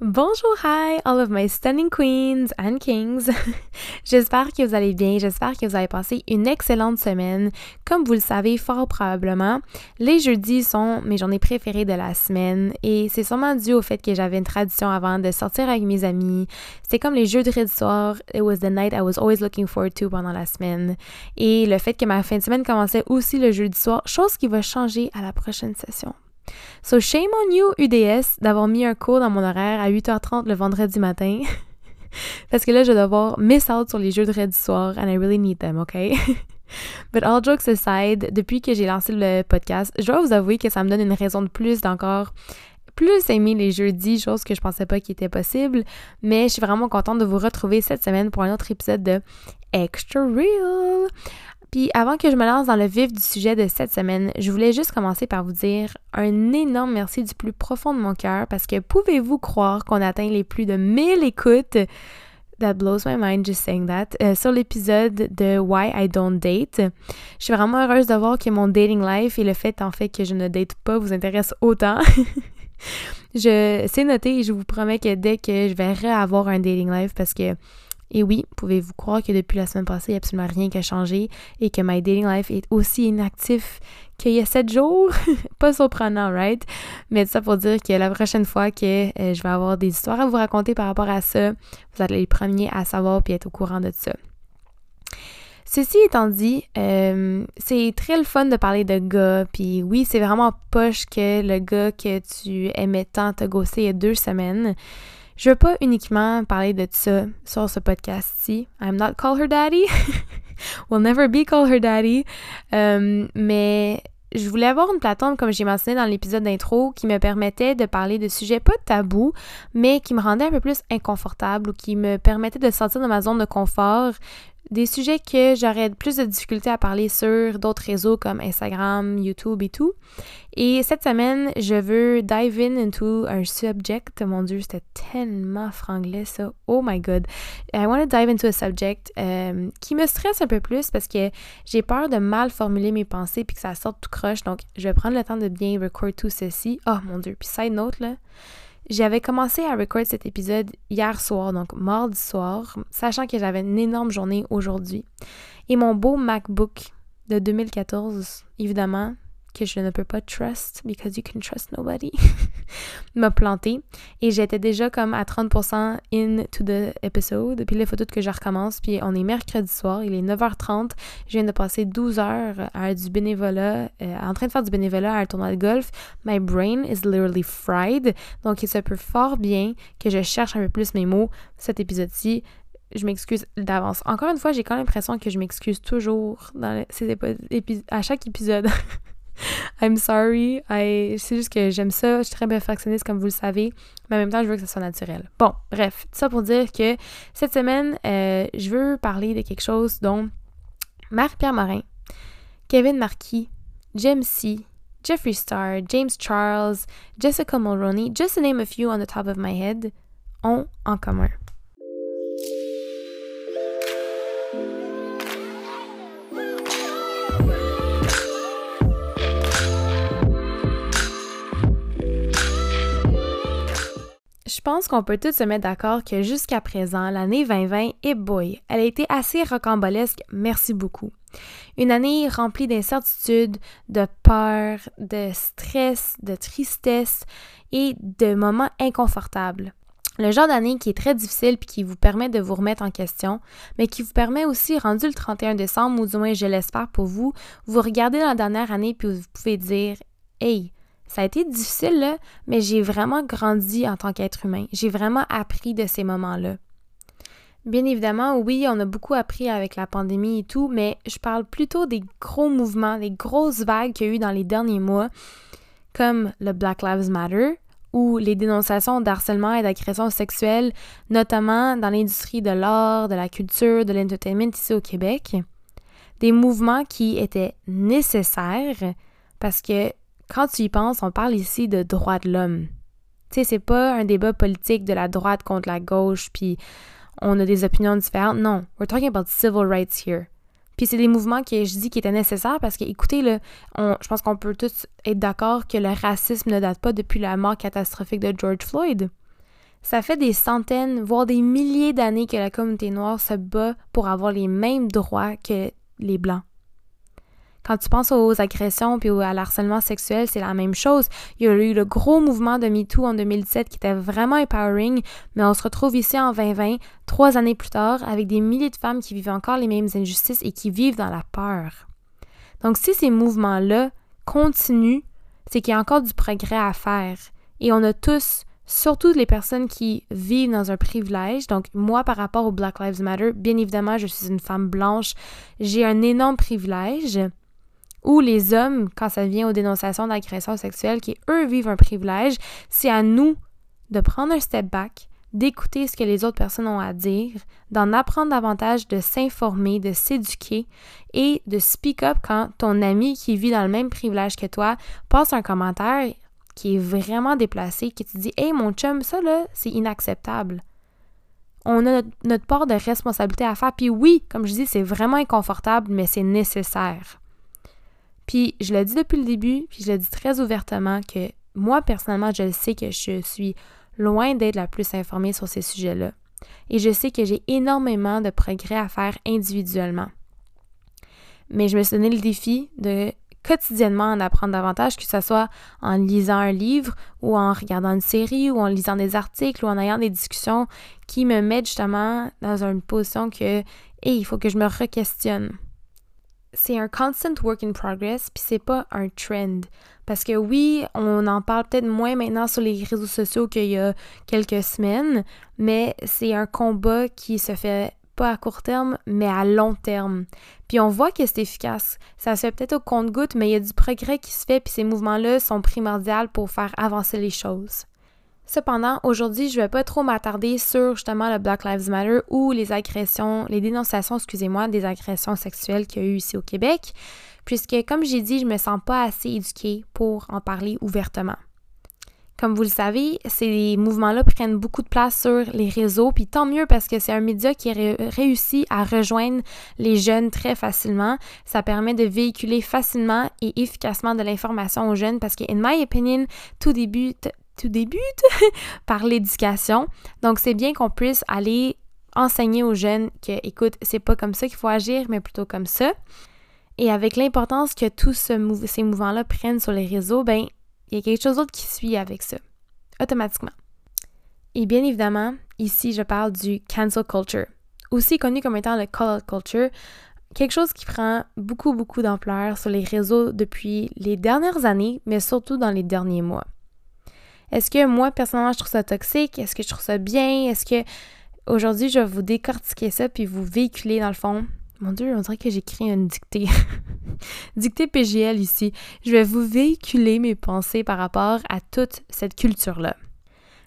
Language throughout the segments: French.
Bonjour, hi, all of my stunning queens and kings. j'espère que vous allez bien, j'espère que vous avez passé une excellente semaine. Comme vous le savez fort probablement, les jeudis sont mes journées préférées de la semaine et c'est sûrement dû au fait que j'avais une tradition avant de sortir avec mes amis. C'est comme les jeux de soir, it was the night I was always looking forward to pendant la semaine. Et le fait que ma fin de semaine commençait aussi le jeudi soir, chose qui va changer à la prochaine session. So shame on you, UDS, d'avoir mis un cours dans mon horaire à 8h30 le vendredi matin. Parce que là, je vais devoir miss out sur les jeux de du soir and I really need them, OK? But all jokes aside, depuis que j'ai lancé le podcast, je dois vous avouer que ça me donne une raison de plus d'encore plus aimer les jeudis, chose que je pensais pas qu'il était possible. Mais je suis vraiment contente de vous retrouver cette semaine pour un autre épisode de Extra Real. Puis avant que je me lance dans le vif du sujet de cette semaine, je voulais juste commencer par vous dire un énorme merci du plus profond de mon cœur parce que pouvez-vous croire qu'on atteint les plus de 1000 écoutes? That blows my mind just saying that. Euh, sur l'épisode de Why I Don't Date. Je suis vraiment heureuse de voir que mon dating life et le fait en fait que je ne date pas vous intéresse autant. je c'est noté et je vous promets que dès que je vais réavoir un dating life parce que et oui, pouvez-vous croire que depuis la semaine passée, il n'y a absolument rien qui a changé et que my dating life est aussi inactif qu'il y a sept jours? Pas surprenant, right? Mais ça pour dire que la prochaine fois que euh, je vais avoir des histoires à vous raconter par rapport à ça, vous allez les premiers à savoir puis être au courant de ça. Ceci étant dit, euh, c'est très le fun de parler de gars, puis oui, c'est vraiment poche que le gars que tu aimais tant te gosser il y a deux semaines. Je veux pas uniquement parler de ça sur ce podcast-ci. I'm not call her daddy. Will never be call her daddy. Euh, mais je voulais avoir une plateforme, comme j'ai mentionné dans l'épisode d'intro, qui me permettait de parler de sujets pas tabous, mais qui me rendait un peu plus inconfortable ou qui me permettait de sortir de ma zone de confort des sujets que j'aurais plus de difficultés à parler sur d'autres réseaux comme Instagram, YouTube et tout. Et cette semaine, je veux dive in into un subject. Mon Dieu, c'était tellement franglais ça. Oh my god. I want to dive into a subject euh, qui me stresse un peu plus parce que j'ai peur de mal formuler mes pensées puis que ça sorte tout croche. Donc, je vais prendre le temps de bien record tout ceci. Oh mon Dieu. Puis side note là. J'avais commencé à record cet épisode hier soir, donc mardi soir, sachant que j'avais une énorme journée aujourd'hui. Et mon beau MacBook de 2014, évidemment, que je ne peux pas trust because you can trust nobody, m'a planté. Et j'étais déjà comme à 30% into the episode. Puis là, il faut tout que je recommence. Puis on est mercredi soir, il est 9h30. Je viens de passer 12 heures à du bénévolat, euh, en train de faire du bénévolat à un tournoi de golf. My brain is literally fried. Donc il se peut fort bien que je cherche un peu plus mes mots cet épisode-ci je m'excuse d'avance. Encore une fois, j'ai quand même l'impression que je m'excuse toujours dans à chaque épisode. I'm sorry. C'est juste que j'aime ça. Je suis très perfectionniste, comme vous le savez. Mais en même temps, je veux que ça soit naturel. Bon, bref. Tout ça pour dire que cette semaine, euh, je veux parler de quelque chose dont Marie-Pierre Morin, Kevin Marquis, James C., Jeffrey Star, James Charles, Jessica Mulroney, just to name a few on the top of my head, ont en commun. Je pense qu'on peut tous se mettre d'accord que jusqu'à présent, l'année 2020 est boy. Elle a été assez rocambolesque, merci beaucoup. Une année remplie d'incertitudes, de peur, de stress, de tristesse et de moments inconfortables. Le genre d'année qui est très difficile puis qui vous permet de vous remettre en question, mais qui vous permet aussi, rendu le 31 décembre, ou du moins je l'espère pour vous, vous regardez dans la dernière année puis vous pouvez dire Hey, ça a été difficile, là, mais j'ai vraiment grandi en tant qu'être humain. J'ai vraiment appris de ces moments-là. Bien évidemment, oui, on a beaucoup appris avec la pandémie et tout, mais je parle plutôt des gros mouvements, des grosses vagues qu'il y a eu dans les derniers mois, comme le Black Lives Matter ou les dénonciations d'harcèlement et d'agression sexuelle, notamment dans l'industrie de l'art, de la culture, de l'entertainment ici au Québec. Des mouvements qui étaient nécessaires parce que quand tu y penses, on parle ici de droits de l'homme. Tu sais, c'est pas un débat politique de la droite contre la gauche, puis on a des opinions différentes. Non, we're talking about civil rights here. Puis c'est des mouvements que je dis qui étaient nécessaires parce que, écoutez, là, je pense qu'on peut tous être d'accord que le racisme ne date pas depuis la mort catastrophique de George Floyd. Ça fait des centaines, voire des milliers d'années que la communauté noire se bat pour avoir les mêmes droits que les Blancs. Quand tu penses aux agressions puis à l'harcèlement sexuel, c'est la même chose. Il y a eu le gros mouvement de MeToo en 2017 qui était vraiment empowering, mais on se retrouve ici en 2020, trois années plus tard, avec des milliers de femmes qui vivent encore les mêmes injustices et qui vivent dans la peur. Donc si ces mouvements-là continuent, c'est qu'il y a encore du progrès à faire. Et on a tous surtout les personnes qui vivent dans un privilège. Donc, moi, par rapport au Black Lives Matter, bien évidemment, je suis une femme blanche, j'ai un énorme privilège ou les hommes, quand ça vient aux dénonciations d'agressions sexuelles, qui eux vivent un privilège, c'est à nous de prendre un step back, d'écouter ce que les autres personnes ont à dire, d'en apprendre davantage, de s'informer, de s'éduquer et de speak up quand ton ami qui vit dans le même privilège que toi passe un commentaire qui est vraiment déplacé, qui te dit Hey mon chum, ça là, c'est inacceptable. On a notre, part de responsabilité à faire. Puis oui, comme je dis, c'est vraiment inconfortable, mais c'est nécessaire. Puis je le dis depuis le début, puis je le dis très ouvertement que moi, personnellement, je sais que je suis loin d'être la plus informée sur ces sujets-là. Et je sais que j'ai énormément de progrès à faire individuellement. Mais je me suis donné le défi de quotidiennement en apprendre davantage, que ce soit en lisant un livre ou en regardant une série ou en lisant des articles ou en ayant des discussions qui me mettent justement dans une position que, il faut que je me re-questionne c'est un constant work in progress, puis c'est pas un trend. Parce que oui, on en parle peut-être moins maintenant sur les réseaux sociaux qu'il y a quelques semaines, mais c'est un combat qui se fait pas à court terme, mais à long terme. Puis on voit que c'est efficace. Ça se fait peut-être au compte-goutte, mais il y a du progrès qui se fait, puis ces mouvements-là sont primordiaux pour faire avancer les choses. Cependant, aujourd'hui, je vais pas trop m'attarder sur justement le Black Lives Matter ou les agressions, les dénonciations, excusez-moi, des agressions sexuelles qu'il y a eu ici au Québec, puisque comme j'ai dit, je me sens pas assez éduquée pour en parler ouvertement. Comme vous le savez, ces mouvements-là prennent beaucoup de place sur les réseaux, puis tant mieux parce que c'est un média qui réussit à rejoindre les jeunes très facilement. Ça permet de véhiculer facilement et efficacement de l'information aux jeunes parce que, in my opinion, tout débute, tout débute par l'éducation. Donc, c'est bien qu'on puisse aller enseigner aux jeunes que, écoute, c'est pas comme ça qu'il faut agir, mais plutôt comme ça. Et avec l'importance que tous ce ces mouvements-là prennent sur les réseaux, ben, il y a quelque chose d'autre qui suit avec ça, automatiquement. Et bien évidemment, ici, je parle du cancel culture, aussi connu comme étant le call culture, quelque chose qui prend beaucoup, beaucoup d'ampleur sur les réseaux depuis les dernières années, mais surtout dans les derniers mois. Est-ce que moi, personnellement, je trouve ça toxique? Est-ce que je trouve ça bien? Est-ce que aujourd'hui, je vais vous décortiquer ça puis vous véhiculer dans le fond? Mon Dieu, on dirait que j'écris une dictée. dictée PGL ici. Je vais vous véhiculer mes pensées par rapport à toute cette culture-là.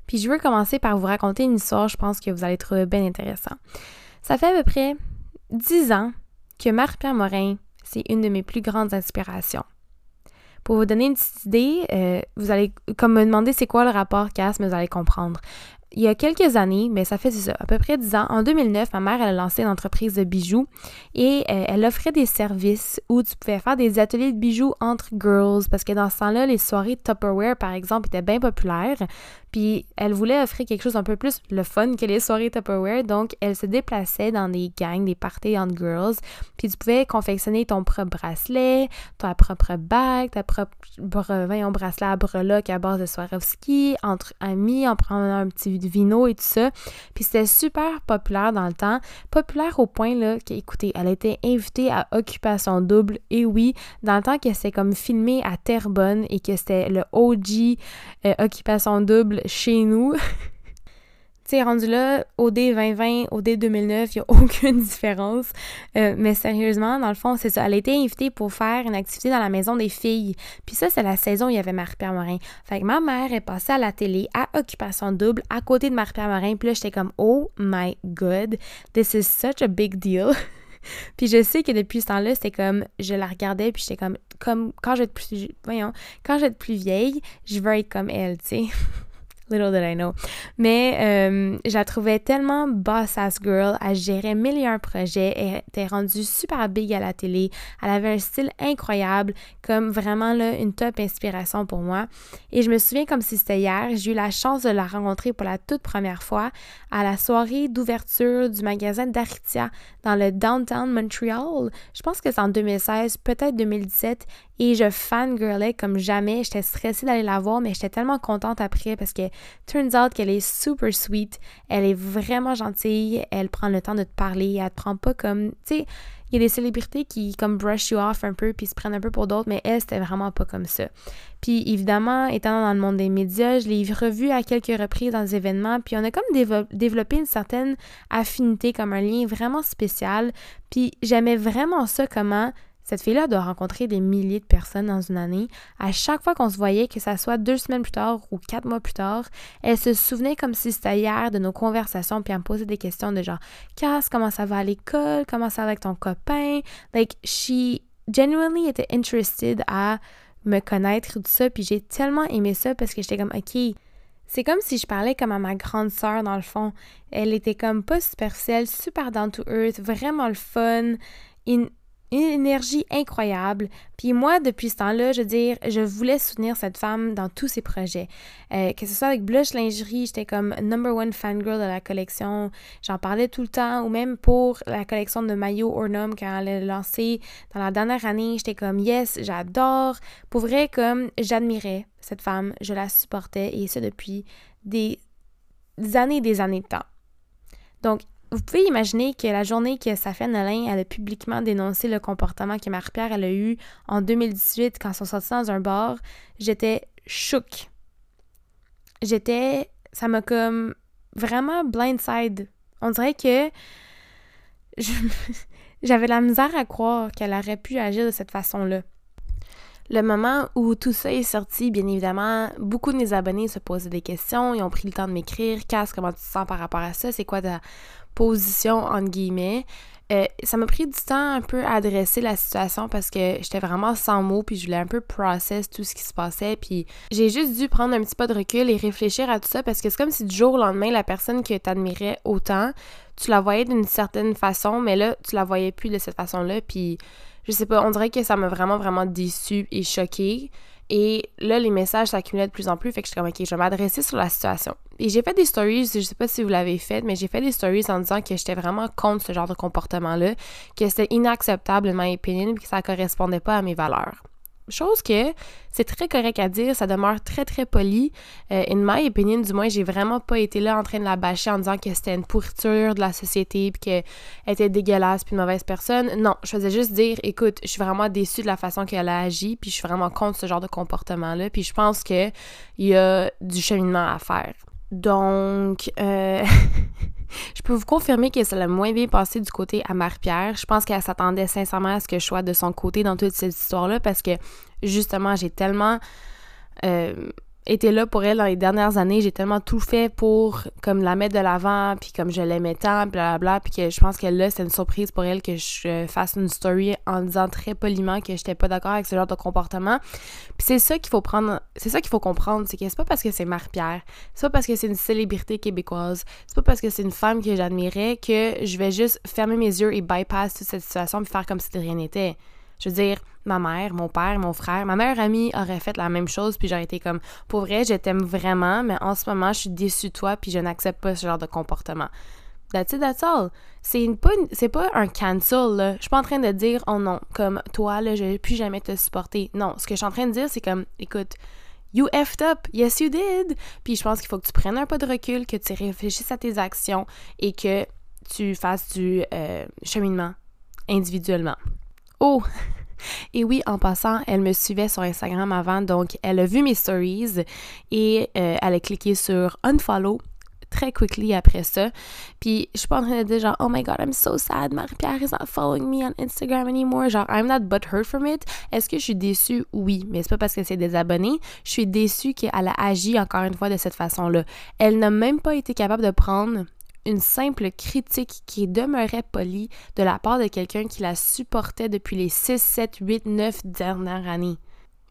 Puis je veux commencer par vous raconter une histoire, je pense que vous allez trouver bien intéressant. Ça fait à peu près dix ans que Marie-Pierre Morin, c'est une de mes plus grandes inspirations. Pour vous donner une petite idée, euh, vous allez comme me demander c'est quoi le rapport casse, mais vous allez comprendre. Il y a quelques années, mais ça fait à peu près 10 ans, en 2009, ma mère elle a lancé une entreprise de bijoux et euh, elle offrait des services où tu pouvais faire des ateliers de bijoux entre girls parce que dans ce temps-là, les soirées Tupperware, par exemple, étaient bien populaires. Puis elle voulait offrir quelque chose un peu plus le fun que les soirées Tupperware. Donc elle se déplaçait dans des gangs, des parties entre girls. Puis tu pouvais confectionner ton propre bracelet, ta propre bague, ta propre voyons, bracelet à breloque à base de Swarovski, entre amis, en prenant un petit vino et tout ça. Puis c'était super populaire dans le temps. Populaire au point là qu'écoutez, elle a été invitée à Occupation Double. Et oui, dans le temps que c'était comme filmé à Terrebonne et que c'était le OG euh, Occupation Double chez nous. tu rendu là, OD 2020, OD 2009, il n'y a aucune différence. Euh, mais sérieusement, dans le fond, c'est ça. Elle a été invitée pour faire une activité dans la maison des filles. Puis ça, c'est la saison où il y avait Marie-Pierre Morin. Fait que ma mère est passée à la télé à Occupation Double à côté de Marie-Pierre Morin. Puis là, j'étais comme, oh my god, this is such a big deal. puis je sais que depuis ce temps-là, c'était comme, je la regardais, puis j'étais comme, comme, quand je vais être plus, voyons, quand je vais être plus vieille, je veux être comme elle, tu sais. Little did I know. Mais euh, je la trouvais tellement boss-ass girl. Elle gérait mille et un projets. Elle était rendue super big à la télé. Elle avait un style incroyable, comme vraiment là, une top inspiration pour moi. Et je me souviens comme si c'était hier, j'ai eu la chance de la rencontrer pour la toute première fois à la soirée d'ouverture du magasin d'Aritia dans le downtown Montreal. Je pense que c'est en 2016, peut-être 2017 et je fangirlais comme jamais. J'étais stressée d'aller la voir, mais j'étais tellement contente après parce que turns out qu'elle est super sweet. Elle est vraiment gentille. Elle prend le temps de te parler. Elle te prend pas comme, tu sais, il y a des célébrités qui comme brush you off un peu puis se prennent un peu pour d'autres, mais elle, c'était vraiment pas comme ça. Puis évidemment, étant dans le monde des médias, je l'ai revue à quelques reprises dans des événements, puis on a comme développé une certaine affinité, comme un lien vraiment spécial. Puis j'aimais vraiment ça comment cette fille-là doit rencontrer des milliers de personnes dans une année. À chaque fois qu'on se voyait, que ça soit deux semaines plus tard ou quatre mois plus tard, elle se souvenait comme si c'était hier de nos conversations, puis elle me posait des questions de genre Cass, comment ça va à l'école? Comment ça va avec ton copain? Like, she genuinely était interested à me connaître tout ça, puis j'ai tellement aimé ça parce que j'étais comme OK. C'est comme si je parlais comme à ma grande sœur dans le fond. Elle était comme pas superficielle, super down to earth, vraiment le fun une énergie incroyable. Puis moi, depuis ce temps-là, je veux dire, je voulais soutenir cette femme dans tous ses projets. Euh, que ce soit avec Blush Lingerie, j'étais comme number one fangirl de la collection. J'en parlais tout le temps. Ou même pour la collection de maillots Ornum quand elle a lancé dans la dernière année, j'étais comme yes, j'adore. Pour vrai, comme j'admirais cette femme, je la supportais et ça depuis des années et des années de temps. Donc, vous pouvez imaginer que la journée que Safia Nolin elle a publiquement dénoncé le comportement que Marie-Pierre a eu en 2018 quand ils sont sortis dans un bar, j'étais chouk. J'étais. Ça m'a comme vraiment blindside. On dirait que. J'avais la misère à croire qu'elle aurait pu agir de cette façon-là. Le moment où tout ça est sorti, bien évidemment, beaucoup de mes abonnés se posaient des questions, ils ont pris le temps de m'écrire. Cass, comment tu te sens par rapport à ça? C'est quoi ta position, entre guillemets. Euh, ça m'a pris du temps un peu à adresser la situation parce que j'étais vraiment sans mots puis je voulais un peu process tout ce qui se passait puis j'ai juste dû prendre un petit pas de recul et réfléchir à tout ça parce que c'est comme si du jour au lendemain la personne que t'admirais autant tu la voyais d'une certaine façon mais là tu la voyais plus de cette façon-là puis je sais pas on dirait que ça m'a vraiment vraiment déçue et choquée et là, les messages s'accumulaient de plus en plus. Fait que je suis comme, OK, je vais m'adresser sur la situation. Et j'ai fait des stories, je sais pas si vous l'avez fait, mais j'ai fait des stories en disant que j'étais vraiment contre ce genre de comportement-là, que c'était inacceptable, in my opinion, que ça correspondait pas à mes valeurs. Chose que c'est très correct à dire, ça demeure très très poli. Euh, in my opinion, du moins, j'ai vraiment pas été là en train de la bâcher en disant que c'était une pourriture de la société puis qu'elle était dégueulasse puis une mauvaise personne. Non, je faisais juste dire, écoute, je suis vraiment déçue de la façon qu'elle a agi puis je suis vraiment contre ce genre de comportement-là puis je pense qu'il y a du cheminement à faire. Donc, euh, je peux vous confirmer que ça l'a moins bien passé du côté à Marie-Pierre. Je pense qu'elle s'attendait sincèrement à ce que je sois de son côté dans toute cette histoire-là parce que, justement, j'ai tellement... Euh, était là pour elle dans les dernières années. J'ai tellement tout fait pour comme la mettre de l'avant, puis comme je l'aimais tant, blablabla, puis que je pense que là, c'est une surprise pour elle que je fasse une story en disant très poliment que j'étais pas d'accord avec ce genre de comportement. Puis c'est ça qu'il faut prendre, c'est ça qu'il faut comprendre, c'est que c'est pas parce que c'est Marie-Pierre, c'est pas parce que c'est une célébrité québécoise, c'est pas parce que c'est une femme que j'admirais que je vais juste fermer mes yeux et bypass toute cette situation puis faire comme si de rien n'était. Je veux dire, ma mère, mon père, mon frère, ma meilleure amie aurait fait la même chose, puis j'aurais été comme, pour vrai, je t'aime vraiment, mais en ce moment, je suis déçue de toi, puis je n'accepte pas ce genre de comportement. That's it, that's all. C'est pas, pas un cancel, là. Je suis pas en train de dire, oh non, comme toi, là, je vais plus jamais te supporter. Non, ce que je suis en train de dire, c'est comme, écoute, You effed up, yes you did. Puis je pense qu'il faut que tu prennes un pas de recul, que tu réfléchisses à tes actions et que tu fasses du euh, cheminement individuellement. Oh! Et oui, en passant, elle me suivait sur Instagram avant, donc elle a vu mes stories et euh, elle a cliqué sur unfollow très quickly après ça. Puis je suis pas en train de dire genre oh my god, I'm so sad, Marie-Pierre is not following me on Instagram anymore. Genre I'm not but hurt from it. Est-ce que je suis déçue? Oui, mais c'est pas parce que c'est des abonnés. Je suis déçue qu'elle a agi encore une fois de cette façon-là. Elle n'a même pas été capable de prendre une simple critique qui demeurait polie de la part de quelqu'un qui la supportait depuis les 6, 7, 8, 9 dernières années.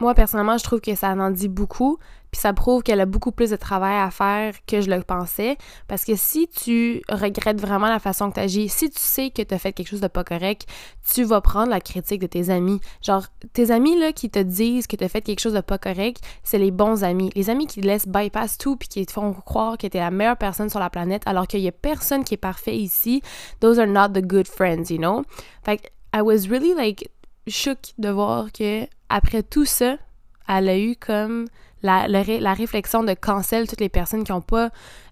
Moi, personnellement, je trouve que ça en dit beaucoup, puis ça prouve qu'elle a beaucoup plus de travail à faire que je le pensais. Parce que si tu regrettes vraiment la façon que tu agis, si tu sais que tu as fait quelque chose de pas correct, tu vas prendre la critique de tes amis. Genre, tes amis là, qui te disent que tu as fait quelque chose de pas correct, c'est les bons amis. Les amis qui te laissent bypass tout puis qui te font croire que tu es la meilleure personne sur la planète alors qu'il y a personne qui est parfait ici. Those are not the good friends, you know? Fait que, I was really like shook de voir que après tout ça, elle a eu comme la, la, réflexion de cancel toutes les personnes qui n'ont pas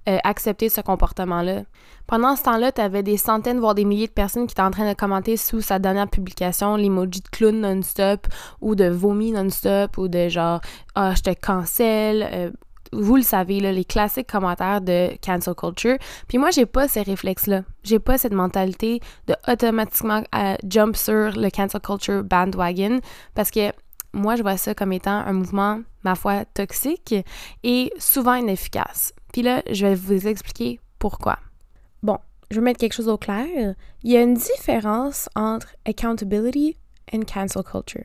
euh, accepté ce comportement-là. Pendant ce temps-là, tu avais des centaines, voire des milliers de personnes qui étaient en train de commenter sous sa dernière publication l'emoji de clown non-stop ou de vomi non-stop ou de genre « Ah, je te cancel euh, vous le savez, là, les classiques commentaires de cancel culture. Puis moi, j'ai pas ces réflexes-là. J'ai pas cette mentalité de automatiquement euh, jump sur le cancel culture bandwagon parce que moi, je vois ça comme étant un mouvement, ma foi, toxique et souvent inefficace. Puis là, je vais vous expliquer pourquoi. Bon, je vais mettre quelque chose au clair. Il y a une différence entre accountability and cancel culture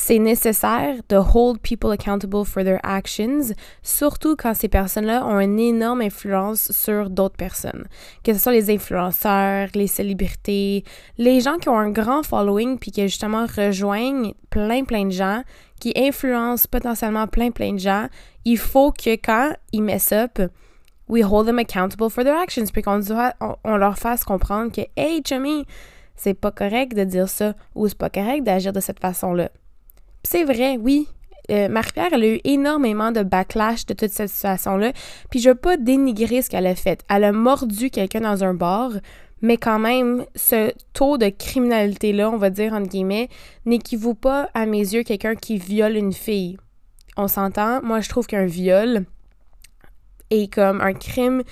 c'est nécessaire de hold people accountable for their actions, surtout quand ces personnes-là ont une énorme influence sur d'autres personnes. Que ce soit les influenceurs, les célébrités, les gens qui ont un grand following puis qui justement rejoignent plein plein de gens, qui influencent potentiellement plein plein de gens, il faut que quand ils mess up, we hold them accountable for their actions puis qu'on on, leur fasse comprendre que hey chummy, c'est pas correct de dire ça ou c'est pas correct d'agir de cette façon-là c'est vrai, oui. Euh, Marie-Pierre, elle a eu énormément de backlash de toute cette situation-là. Puis je veux pas dénigrer ce qu'elle a fait. Elle a mordu quelqu'un dans un bar, mais quand même, ce taux de criminalité-là, on va dire entre guillemets, n'équivaut pas à mes yeux quelqu'un qui viole une fille. On s'entend? Moi, je trouve qu'un viol est comme un crime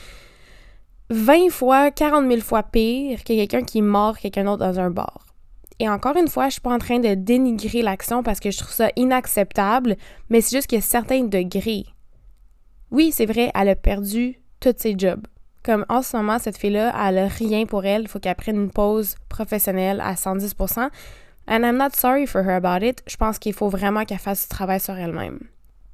20 fois, 40 000 fois pire que quelqu'un qui mord quelqu'un d'autre dans un bar. Et encore une fois, je suis pas en train de dénigrer l'action parce que je trouve ça inacceptable, mais c'est juste qu'il y a certains degrés. Oui, c'est vrai, elle a perdu tous ses jobs. Comme en ce moment, cette fille-là, elle a rien pour elle. Il faut qu'elle prenne une pause professionnelle à 110%. And I'm not sorry for her about it. Je pense qu'il faut vraiment qu'elle fasse du travail sur elle-même.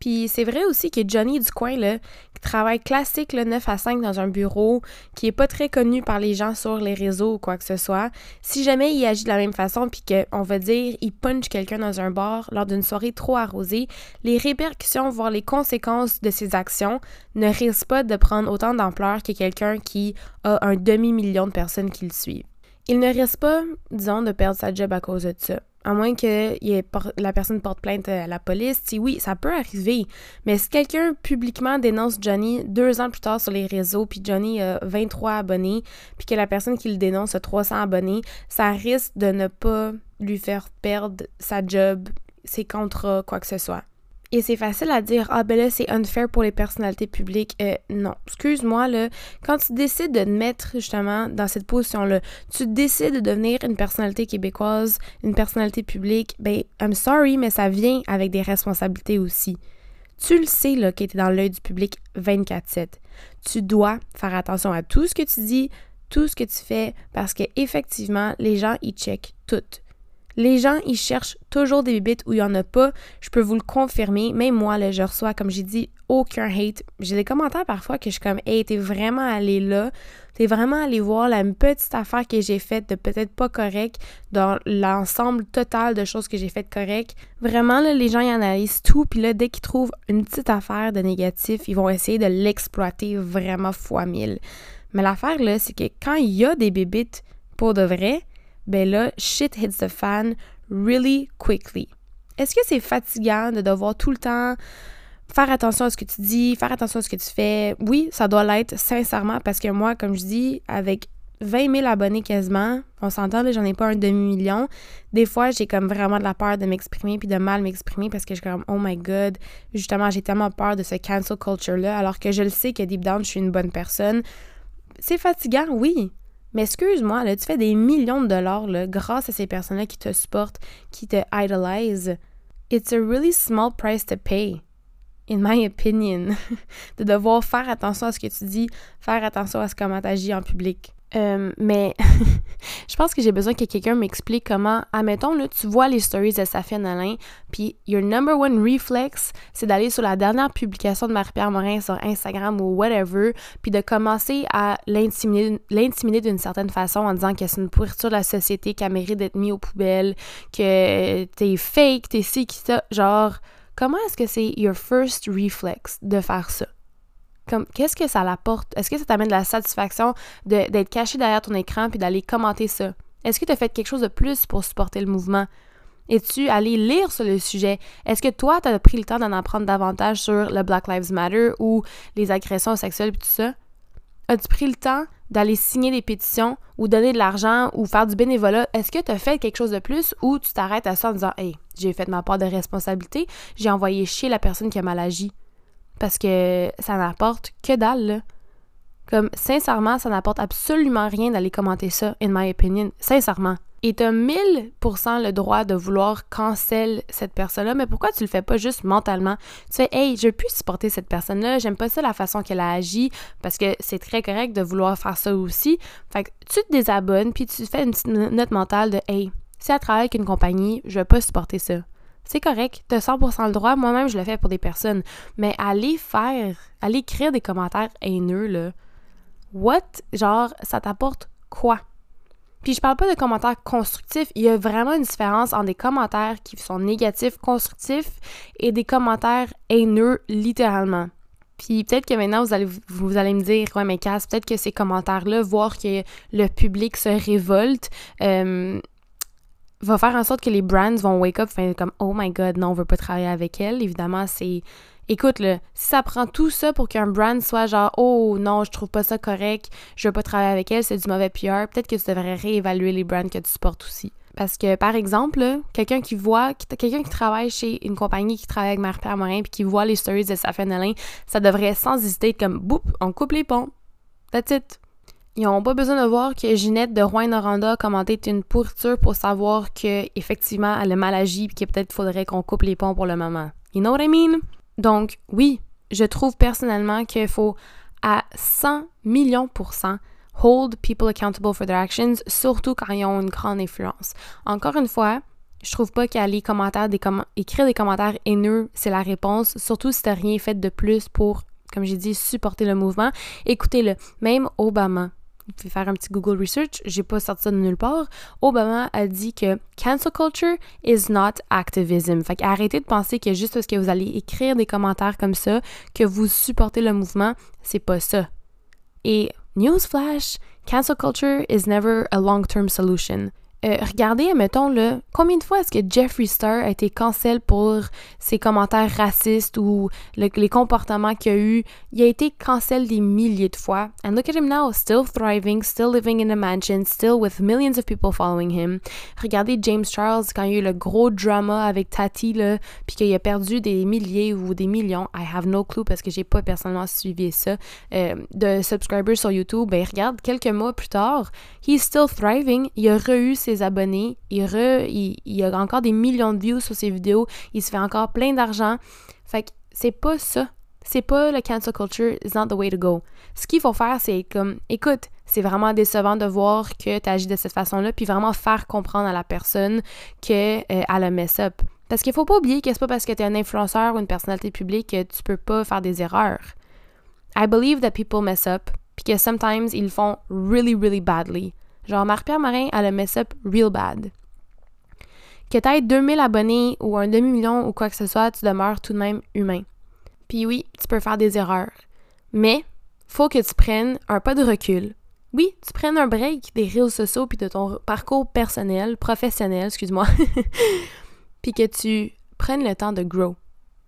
Puis c'est vrai aussi que Johnny du coin, là, qui travaille classique le 9 à 5 dans un bureau, qui est pas très connu par les gens sur les réseaux ou quoi que ce soit, si jamais il agit de la même façon, puis qu'on va dire, il punch quelqu'un dans un bar lors d'une soirée trop arrosée, les répercussions, voire les conséquences de ses actions ne risquent pas de prendre autant d'ampleur que quelqu'un qui a un demi-million de personnes qui le suivent. Il ne risque pas, disons, de perdre sa job à cause de ça. À moins que la personne porte plainte à la police, si oui, ça peut arriver. Mais si quelqu'un publiquement dénonce Johnny deux ans plus tard sur les réseaux, puis Johnny a 23 abonnés, puis que la personne qui le dénonce a 300 abonnés, ça risque de ne pas lui faire perdre sa job, ses contrats, quoi que ce soit. Et c'est facile à dire, ah ben là, c'est unfair pour les personnalités publiques. Euh, non, excuse-moi, là, quand tu décides de te mettre justement dans cette position-là, tu décides de devenir une personnalité québécoise, une personnalité publique, ben, I'm sorry, mais ça vient avec des responsabilités aussi. Tu le sais, là, que tu dans l'œil du public 24-7. Tu dois faire attention à tout ce que tu dis, tout ce que tu fais, parce que effectivement, les gens, ils checkent tout. Les gens, ils cherchent toujours des bibites où il n'y en a pas. Je peux vous le confirmer. Même moi, là, je reçois, comme j'ai dit, aucun hate. J'ai des commentaires parfois que je suis comme, hey, t'es vraiment allé là. T'es vraiment allé voir la petite affaire que j'ai faite de peut-être pas correct dans l'ensemble total de choses que j'ai faites correct. Vraiment, là, les gens, ils analysent tout. Puis là, dès qu'ils trouvent une petite affaire de négatif, ils vont essayer de l'exploiter vraiment fois mille. Mais l'affaire, là, c'est que quand il y a des bébites pour de vrai, ben là, shit hits the fan really quickly. Est-ce que c'est fatigant de devoir tout le temps faire attention à ce que tu dis, faire attention à ce que tu fais? Oui, ça doit l'être, sincèrement, parce que moi, comme je dis, avec 20 000 abonnés quasiment, on s'entend, j'en ai pas un demi-million. Des fois, j'ai comme vraiment de la peur de m'exprimer puis de mal m'exprimer parce que je suis comme, oh my god, justement, j'ai tellement peur de ce cancel culture-là, alors que je le sais que deep down, je suis une bonne personne. C'est fatigant, oui, mais excuse-moi, là, tu fais des millions de dollars grâce à ces personnes-là qui te supportent, qui te idolize. It's a really small price to pay, in my opinion, de devoir faire attention à ce que tu dis, faire attention à ce comment tu agis en public. Euh, mais je pense que j'ai besoin que quelqu'un m'explique comment, admettons, là, tu vois les stories de Safia Nolin, puis your number one reflex, c'est d'aller sur la dernière publication de Marie-Pierre Morin sur Instagram ou whatever, puis de commencer à l'intimider d'une certaine façon en disant que c'est une pourriture de la société, qu'elle mérite d'être mise aux poubelles, que t'es fake, t'es ci, qui ça. Genre, comment est-ce que c'est your first reflex de faire ça? Qu'est-ce que ça l'apporte? Est-ce que ça t'amène de la satisfaction d'être caché derrière ton écran puis d'aller commenter ça? Est-ce que tu as fait quelque chose de plus pour supporter le mouvement? Es-tu allé lire sur le sujet? Est-ce que toi, tu as pris le temps d'en apprendre davantage sur le Black Lives Matter ou les agressions sexuelles et tout ça? As-tu pris le temps d'aller signer des pétitions ou donner de l'argent ou faire du bénévolat? Est-ce que tu as fait quelque chose de plus ou tu t'arrêtes à ça en disant Hey, j'ai fait ma part de responsabilité, j'ai envoyé chier la personne qui a mal agi? Parce que ça n'apporte que dalle. Comme, sincèrement, ça n'apporte absolument rien d'aller commenter ça, in my opinion. Sincèrement. Et t'as 1000% le droit de vouloir cancel cette personne-là, mais pourquoi tu le fais pas juste mentalement? Tu fais, hey, je plus supporter cette personne-là, j'aime pas ça la façon qu'elle a agi, parce que c'est très correct de vouloir faire ça aussi. Fait que tu te désabonnes, puis tu fais une petite note mentale de, hey, si elle travaille avec une compagnie, je vais pas supporter ça. C'est correct, t'as 100% le droit. Moi-même, je le fais pour des personnes. Mais aller faire, aller écrire des commentaires haineux, là, what? Genre, ça t'apporte quoi? Puis je parle pas de commentaires constructifs. Il y a vraiment une différence entre des commentaires qui sont négatifs, constructifs, et des commentaires haineux, littéralement. Puis peut-être que maintenant, vous allez, vous allez me dire, ouais, mais casse, peut-être que ces commentaires-là, voir que le public se révolte, euh, va faire en sorte que les brands vont wake up, faire comme oh my god, non, on veut pas travailler avec elle. Évidemment, c'est écoute là, si ça prend tout ça pour qu'un brand soit genre oh non, je trouve pas ça correct, je veux pas travailler avec elle, c'est du mauvais PR, peut-être que tu devrais réévaluer les brands que tu supportes aussi. Parce que, par exemple, quelqu'un qui voit, quelqu'un qui travaille chez une compagnie qui travaille avec Marie-Pierre puis qui voit les stories de Safia ça devrait sans hésiter être comme, boum, on coupe les ponts. That's it. Ils n'ont pas besoin de voir que Ginette de Rouen-Noranda a commenté une pourriture pour savoir que effectivement elle a mal agi et que peut-être faudrait qu'on coupe les ponts pour le moment. You know what I mean? Donc oui, je trouve personnellement qu'il faut à 100 millions pour cent hold people accountable for their actions, surtout quand ils ont une grande influence. Encore une fois, je trouve pas qu'aller commentaires des écrire des commentaires haineux, c'est la réponse, surtout si t'as rien fait de plus pour, comme j'ai dit, supporter le mouvement. Écoutez-le, même Obama, vous pouvez faire un petit Google Research, j'ai pas sorti ça de nulle part. Obama a dit que cancel culture is not activism. Fait arrêtez de penser que juste parce que vous allez écrire des commentaires comme ça, que vous supportez le mouvement, c'est pas ça. Et newsflash, cancel culture is never a long-term solution. Euh, regardez, mettons, là, combien de fois est-ce que Jeffree Star a été cancel pour ses commentaires racistes ou les comportements qu'il a eu? Il a été cancel des milliers de fois. And look at him now, still thriving, still living in a mansion, still with millions of people following him. Regardez James Charles quand il y a eu le gros drama avec Tati, là, puis qu'il a perdu des milliers ou des millions. I have no clue parce que j'ai pas personnellement suivi ça. Euh, de subscribers sur YouTube. Ben, regarde, quelques mois plus tard, he's still thriving. Il a re ses abonnés, il, re, il, a encore des millions de views sur ses vidéos, il se fait encore plein d'argent. Fait que c'est pas ça. C'est pas le cancel culture, is not the way to go. Ce qu'il faut faire, c'est comme, écoute, c'est vraiment décevant de voir que tu agis de cette façon-là, puis vraiment faire comprendre à la personne qu'elle euh, a mess up. Parce qu'il faut pas oublier que c'est pas parce que tu es un influenceur ou une personnalité publique que tu peux pas faire des erreurs. I believe that people mess up, puis que sometimes ils font really, really badly. Genre, Marie-Pierre Marin, elle a mess up real bad. Que t'aies 2000 abonnés ou un demi-million ou quoi que ce soit, tu demeures tout de même humain. Puis oui, tu peux faire des erreurs. Mais, faut que tu prennes un pas de recul. Oui, tu prennes un break des réseaux sociaux puis de ton parcours personnel, professionnel, excuse-moi. puis que tu prennes le temps de grow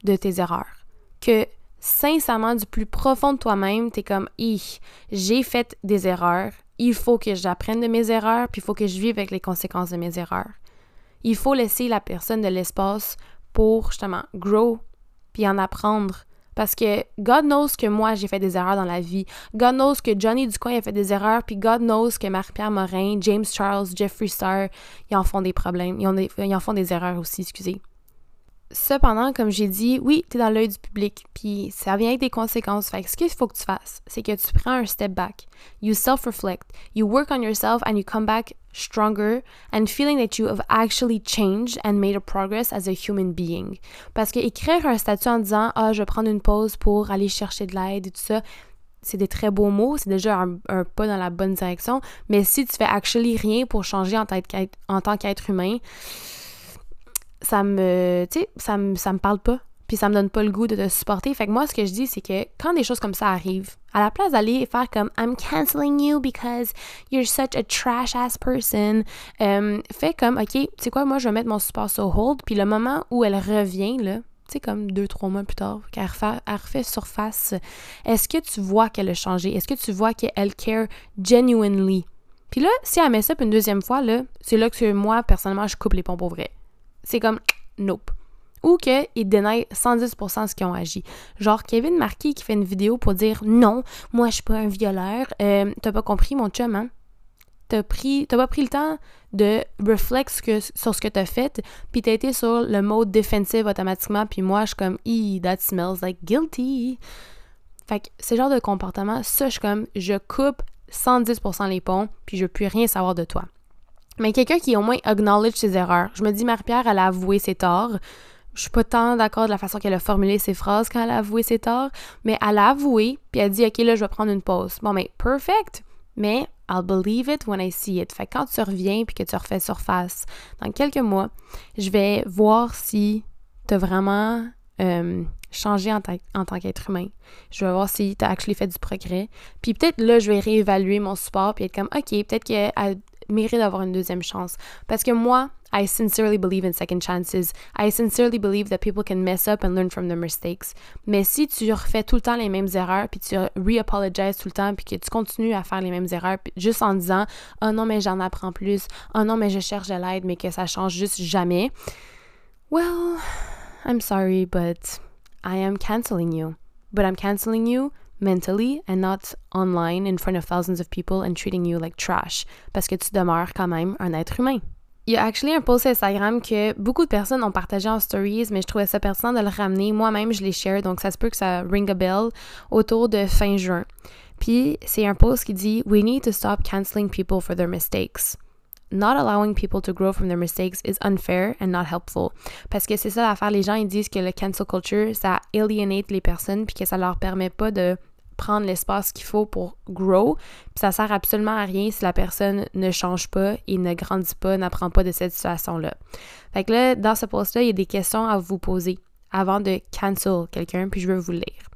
de tes erreurs. Que sincèrement, du plus profond de toi-même, t'es comme, j'ai fait des erreurs, il faut que j'apprenne de mes erreurs, puis il faut que je vive avec les conséquences de mes erreurs. Il faut laisser la personne de l'espace pour justement grow, puis en apprendre. Parce que God knows que moi, j'ai fait des erreurs dans la vie. God knows que Johnny Ducoin a fait des erreurs, puis God knows que Marie-Pierre Morin, James Charles, Jeffree Star, ils en font des problèmes. Ils, ils en font des erreurs aussi, excusez. Cependant, comme j'ai dit, oui, tu es dans l'œil du public, puis ça vient avec des conséquences. Fait ce qu'il faut que tu fasses, c'est que tu prends un step back, you self-reflect, you work on yourself and you come back stronger and feeling that you have actually changed and made a progress as a human being. Parce que écrire un statut en disant ah je vais prendre une pause pour aller chercher de l'aide et tout ça, c'est des très beaux mots, c'est déjà un, pas dans la bonne direction. Mais si tu fais actually rien pour changer en tant qu'être humain, ça me, tu sais, ça me, ça me parle pas. Puis ça me donne pas le goût de te supporter. Fait que moi, ce que je dis, c'est que quand des choses comme ça arrivent, à la place d'aller faire comme I'm canceling you because you're such a trash ass person, euh, fais comme, OK, tu sais quoi, moi, je vais mettre mon support sur hold. Puis le moment où elle revient, là, tu sais, comme deux, trois mois plus tard, qu'elle refait, surface, est-ce que tu vois qu'elle a changé? Est-ce que tu vois qu'elle care genuinely? Puis là, si elle met ça une deuxième fois, là, c'est là que moi, personnellement, je coupe les pompes au vrai c'est comme nope. Ou qu'ils dénaillent 110% ce qu'ils ont agi. Genre Kevin Marquis qui fait une vidéo pour dire non, moi je suis pas un violeur. Euh, t'as pas compris mon chum, hein? T'as pas pris le temps de reflex sur ce que t'as fait, puis t'as été sur le mode défensif automatiquement, puis moi je suis comme, ee, that smells like guilty. Fait que ce genre de comportement, ça je suis comme, je coupe 110% les ponts, puis je veux plus rien savoir de toi. Mais quelqu'un qui au moins acknowledge ses erreurs. Je me dis, Marie-Pierre, elle a avoué ses torts. Je suis pas tant d'accord de la façon qu'elle a formulé ses phrases quand elle a avoué ses torts, mais elle a avoué, puis elle a dit, OK, là, je vais prendre une pause. Bon, mais perfect! Mais I'll believe it when I see it. Fait que quand tu reviens puis que tu refais surface dans quelques mois, je vais voir si tu as vraiment euh, changé en, tant qu'être humain. Je vais voir si tu as actually fait du progrès. Puis peut-être là, je vais réévaluer mon support puis être comme, OK, peut-être que mérite d'avoir une deuxième chance. Parce que moi, I sincerely believe in second chances. I sincerely believe that people can mess up and learn from their mistakes. Mais si tu refais tout le temps les mêmes erreurs, puis tu re-apologizes tout le temps, puis que tu continues à faire les mêmes erreurs, juste en disant « Oh non, mais j'en apprends plus. Oh non, mais je cherche de l'aide, mais que ça change juste jamais. » Well, I'm sorry, but I am canceling you. But I'm canceling you mentally and not online in front of thousands of people and treating you like trash parce que tu demeures quand même un être humain. Il y a actually un post Instagram que beaucoup de personnes ont partagé en stories, mais je trouvais ça pertinent de le ramener. Moi-même, je l'ai share, donc ça se peut que ça ring a bell autour de fin juin. Puis c'est un post qui dit We need to stop canceling people for their mistakes. Not allowing people to grow from their mistakes is unfair and not helpful. Parce que c'est ça l'affaire, les gens ils disent que le cancel culture, ça alienate les personnes puis que ça leur permet pas de prendre l'espace qu'il faut pour grow. Puis ça sert absolument à rien si la personne ne change pas et ne grandit pas, n'apprend pas de cette situation-là. Fait que là, dans ce post-là, il y a des questions à vous poser avant de cancel quelqu'un, puis je veux vous lire.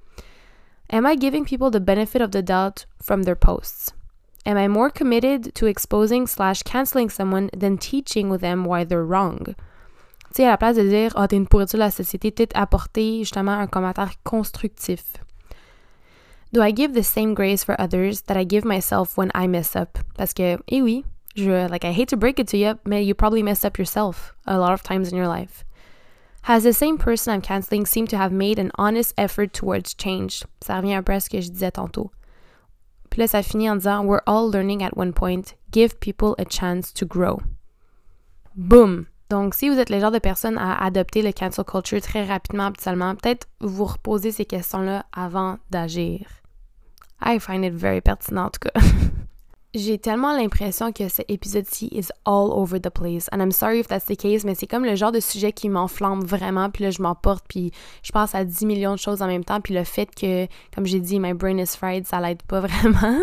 Am I giving people the benefit of the doubt from their posts? Am I more committed to exposing slash canceling someone than teaching them why they're wrong? Tu sais, à la place de dire, ah, oh, t'es une pourriture de la société, peut-être apporter justement un commentaire constructif. Do I give the same grace for others that I give myself when I mess up? Parce que, eh oui, je, like, I hate to break it to you, but you probably messed up yourself a lot of times in your life. Has the same person I'm canceling seemed to have made an honest effort towards change? Ça revient à ce que je disais tantôt. Puis là, ça finit en disant, We're all learning at one point. Give people a chance to grow. Boom! Donc, si vous êtes le genre de personne à adopter le cancel culture très rapidement, habituellement, peut-être vous reposer ces questions-là avant d'agir. I find it very pertinent en tout cas. J'ai tellement l'impression que cet épisode-ci is all over the place. And I'm sorry if that's the case, mais c'est comme le genre de sujet qui m'enflamme vraiment. Puis là, je m'emporte, puis je pense à 10 millions de choses en même temps. Puis le fait que, comme j'ai dit, my brain is fried, ça l'aide pas vraiment.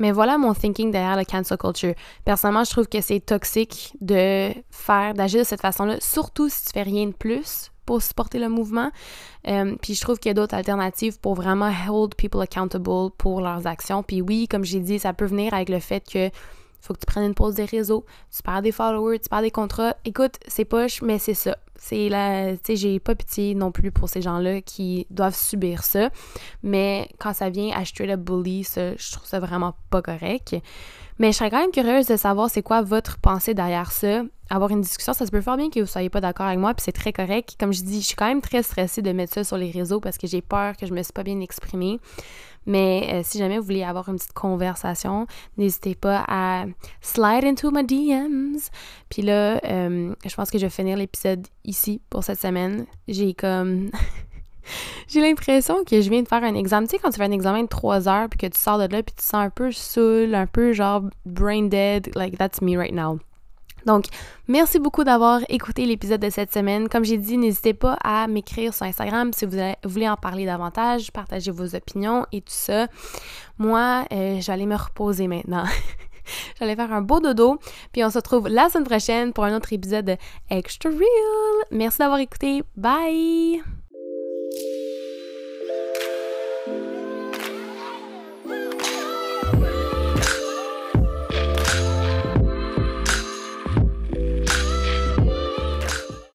Mais voilà mon thinking derrière le cancel culture. Personnellement, je trouve que c'est toxique de faire, d'agir de cette façon-là, surtout si tu fais rien de plus pour supporter le mouvement. Euh, puis je trouve qu'il y a d'autres alternatives pour vraiment hold people accountable pour leurs actions. Puis oui, comme j'ai dit, ça peut venir avec le fait que faut que tu prennes une pause des réseaux, tu perds des followers, tu perds des contrats. Écoute, c'est poche, mais c'est ça. C'est la, tu sais, j'ai pas pitié non plus pour ces gens-là qui doivent subir ça. Mais quand ça vient à straight up bully, ça, je trouve ça vraiment pas correct. Mais je serais quand même curieuse de savoir c'est quoi votre pensée derrière ça. Avoir une discussion, ça se peut fort bien que vous soyez pas d'accord avec moi, puis c'est très correct. Comme je dis, je suis quand même très stressée de mettre ça sur les réseaux parce que j'ai peur que je me suis pas bien exprimée. Mais euh, si jamais vous voulez avoir une petite conversation, n'hésitez pas à slide into my DMs. Puis là, euh, je pense que je vais finir l'épisode ici pour cette semaine. J'ai comme... J'ai l'impression que je viens de faire un examen. Tu sais, quand tu fais un examen de 3 heures, puis que tu sors de là, puis tu sens un peu saoul, un peu genre brain dead, like that's me right now. Donc, merci beaucoup d'avoir écouté l'épisode de cette semaine. Comme j'ai dit, n'hésitez pas à m'écrire sur Instagram si vous voulez en parler davantage, partager vos opinions et tout ça. Moi, euh, j'allais me reposer maintenant. J'allais faire un beau dodo. Puis on se retrouve la semaine prochaine pour un autre épisode de Extra Real. Merci d'avoir écouté. Bye!